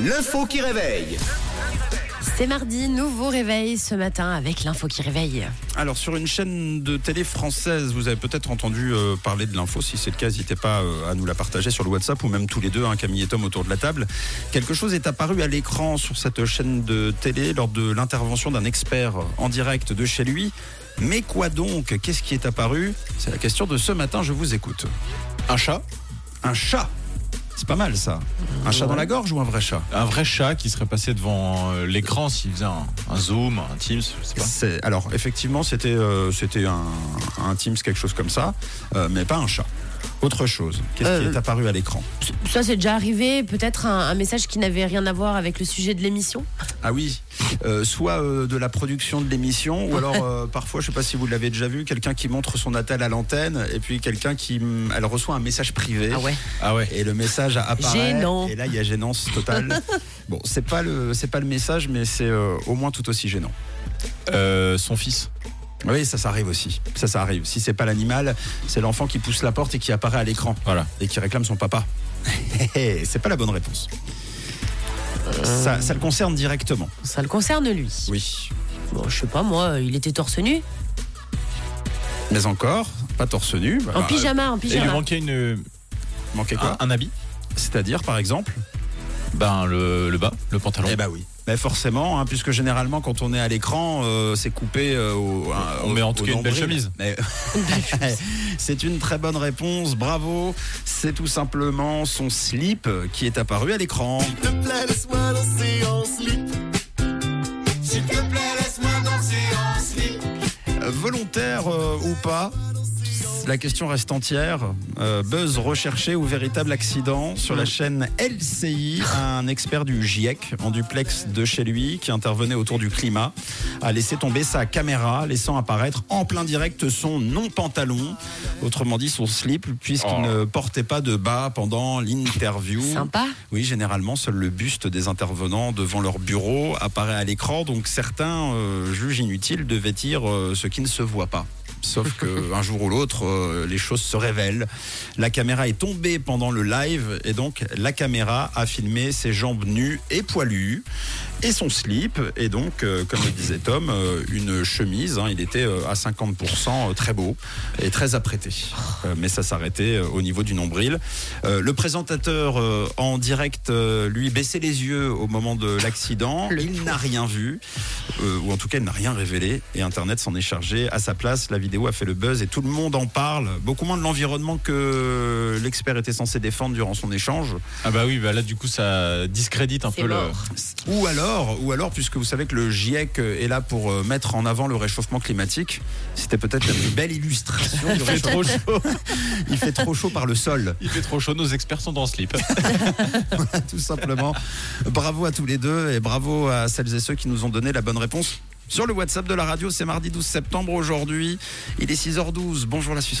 L'info qui réveille. C'est mardi, nouveau réveil ce matin avec l'info qui réveille. Alors sur une chaîne de télé française, vous avez peut-être entendu euh, parler de l'info. Si c'est le cas, n'hésitez pas euh, à nous la partager sur le WhatsApp ou même tous les deux, hein, Camille et Tom autour de la table. Quelque chose est apparu à l'écran sur cette chaîne de télé lors de l'intervention d'un expert en direct de chez lui. Mais quoi donc? Qu'est-ce qui est apparu? C'est la question de ce matin, je vous écoute. Un chat? Un chat c'est pas mal ça. Un chat dans la gorge ou un vrai chat Un vrai chat qui serait passé devant euh, l'écran s'il faisait un, un zoom, un Teams, je sais pas. C'est- Alors effectivement, c'était euh, c'était un, un Teams, quelque chose comme ça, euh, mais pas un chat. Autre chose. Qu'est-ce qui Euh, est apparu à l'écran Ça, c'est déjà arrivé. Peut-être un, un message qui n'avait rien à voir avec le sujet de l'émission. Ah oui, euh, soit euh, de la production de l'émission, ou alors euh, parfois, je sais pas si vous l'avez déjà vu, quelqu'un qui montre son attel à l'antenne, et puis quelqu'un qui, mm, elle reçoit un message privé. Ah ouais. Ah ouais. Et le message apparaît. Gênant. Et là, il y a gênance totale. bon, c'est pas le, c'est pas le message, mais c'est euh, au moins tout aussi gênant. Euh, son fils. Oui, ça, ça arrive aussi. Ça, ça arrive. Si c'est pas l'animal, c'est l'enfant qui pousse la porte et qui apparaît à l'écran Voilà. et qui réclame son papa. c'est pas la bonne réponse. Ça, ça le concerne directement. Ça le concerne lui. Oui. Bon, je sais pas, moi, il était torse nu. Mais encore, pas torse nu. Bah, En pyjama, en Et il lui pyjama. manquait une, euh, manquait quoi un, un habit? C'est-à-dire, par exemple Ben le, le bas, le pantalon. Eh bah oui. Mais forcément, hein, puisque généralement, quand on est à l'écran, euh, c'est coupé euh, au. On au- met en tout cas une belle chemise. Mais- c'est une très bonne réponse, bravo. C'est tout simplement son slip qui est apparu à l'écran. S'il te plaît, laisse-moi danser en slip. S'il te plaît, laisse-moi danser en slip. Volontaire euh, ou pas la question reste entière. Euh, buzz recherché ou véritable accident Sur la chaîne LCI, un expert du GIEC en duplex de chez lui qui intervenait autour du climat a laissé tomber sa caméra, laissant apparaître en plein direct son non-pantalon, autrement dit son slip, puisqu'il Oh. ne portait pas de bas pendant l'interview. Sympa. Oui, généralement, seul le buste des intervenants devant leur bureau apparaît à l'écran, donc certains euh, jugent inutile de vêtir euh, ce qui ne se voit pas. Sauf qu'un jour ou l'autre, euh, les choses se révèlent. La caméra est tombée pendant le live et donc la caméra a filmé ses jambes nues et poilues et son slip. Et donc, euh, comme le disait Tom, euh, une chemise. hein, il était euh, à 50% très beau et très apprêté. Euh, mais ça s'arrêtait euh, au niveau du nombril. Euh, le présentateur euh, en direct, euh, lui, baissait les yeux au moment de l'accident. Il n'a rien vu, euh, ou en tout cas, il n'a rien révélé. Et Internet s'en est chargé. À sa place, la vidéo a fait le buzz et tout le monde en parle. Beaucoup moins de l'environnement que l'expert était censé défendre durant son échange. Ah bah oui, bah là du coup ça discrédite un peu le. mort. Ou alors, ou alors, puisque vous savez que le GIEC est là pour euh, mettre en avant le réchauffement climatique, c'était peut-être la plus belle illustration du Il fait trop chaud. Il fait trop chaud par le sol. Il fait trop chaud. Nos experts sont dans le slip. tout simplement. Bravo à tous les deux et bravo à celles et ceux qui nous ont donné la bonne réponse. Sur le WhatsApp de la radio, c'est mardi 12 septembre aujourd'hui. Il est 6h12. Bonjour la Suisse romande.